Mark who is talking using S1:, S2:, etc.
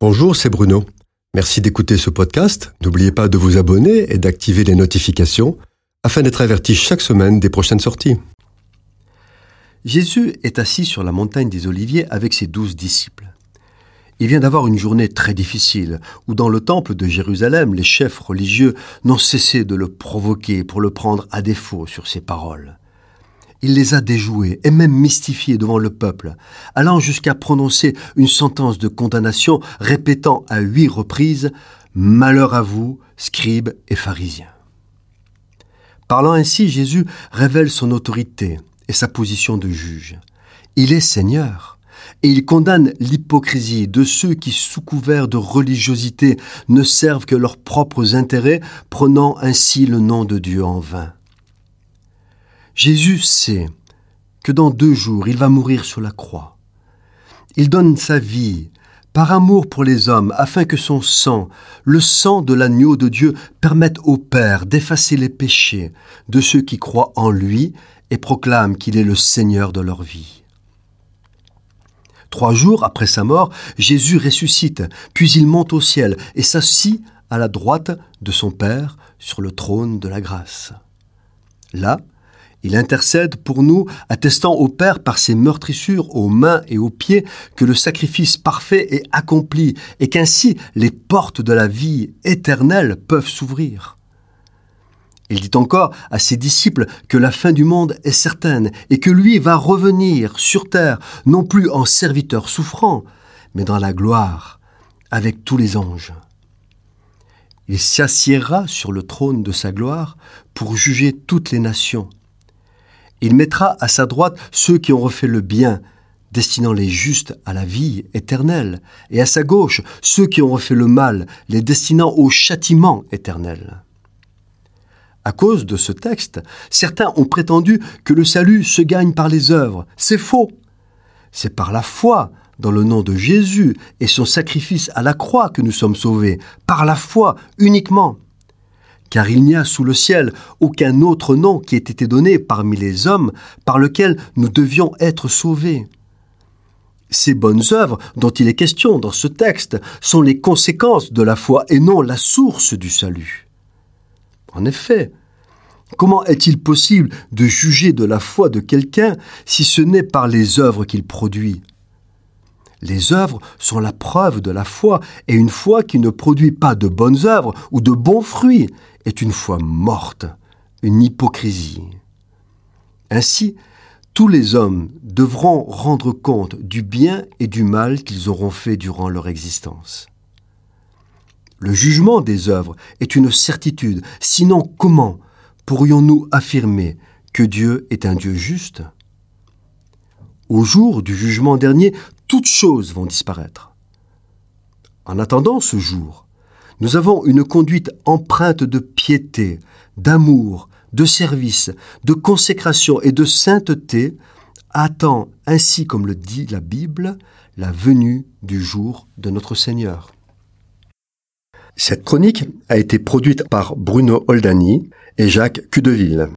S1: Bonjour, c'est Bruno. Merci d'écouter ce podcast. N'oubliez pas de vous abonner et d'activer les notifications afin d'être averti chaque semaine des prochaines sorties.
S2: Jésus est assis sur la montagne des Oliviers avec ses douze disciples. Il vient d'avoir une journée très difficile, où dans le temple de Jérusalem, les chefs religieux n'ont cessé de le provoquer pour le prendre à défaut sur ses paroles. Il les a déjoués et même mystifiés devant le peuple, allant jusqu'à prononcer une sentence de condamnation répétant à huit reprises Malheur à vous, scribes et pharisiens. Parlant ainsi, Jésus révèle son autorité et sa position de juge. Il est Seigneur et il condamne l'hypocrisie de ceux qui, sous couvert de religiosité, ne servent que leurs propres intérêts, prenant ainsi le nom de Dieu en vain. Jésus sait que dans deux jours il va mourir sur la croix. Il donne sa vie par amour pour les hommes, afin que son sang, le sang de l'agneau de Dieu, permette au Père d'effacer les péchés de ceux qui croient en lui et proclament qu'il est le Seigneur de leur vie. Trois jours après sa mort, Jésus ressuscite, puis il monte au ciel et s'assit à la droite de son Père sur le trône de la grâce. Là, il intercède pour nous, attestant au Père par ses meurtrissures aux mains et aux pieds que le sacrifice parfait est accompli et qu'ainsi les portes de la vie éternelle peuvent s'ouvrir. Il dit encore à ses disciples que la fin du monde est certaine et que lui va revenir sur terre, non plus en serviteur souffrant, mais dans la gloire, avec tous les anges. Il s'assiera sur le trône de sa gloire pour juger toutes les nations il mettra à sa droite ceux qui ont refait le bien, destinant les justes à la vie éternelle, et à sa gauche ceux qui ont refait le mal, les destinant au châtiment éternel. À cause de ce texte, certains ont prétendu que le salut se gagne par les œuvres. C'est faux. C'est par la foi dans le nom de Jésus et son sacrifice à la croix que nous sommes sauvés, par la foi uniquement car il n'y a sous le ciel aucun autre nom qui ait été donné parmi les hommes par lequel nous devions être sauvés. Ces bonnes œuvres dont il est question dans ce texte sont les conséquences de la foi et non la source du salut. En effet, comment est-il possible de juger de la foi de quelqu'un si ce n'est par les œuvres qu'il produit? Les œuvres sont la preuve de la foi, et une foi qui ne produit pas de bonnes œuvres ou de bons fruits est une foi morte, une hypocrisie. Ainsi, tous les hommes devront rendre compte du bien et du mal qu'ils auront fait durant leur existence. Le jugement des œuvres est une certitude, sinon comment pourrions-nous affirmer que Dieu est un Dieu juste? Au jour du jugement dernier, toutes choses vont disparaître. En attendant ce jour, nous avons une conduite empreinte de piété, d'amour, de service, de consécration et de sainteté, attend, ainsi comme le dit la Bible, la venue du jour de notre Seigneur.
S1: Cette chronique a été produite par Bruno Oldani et Jacques Cudeville.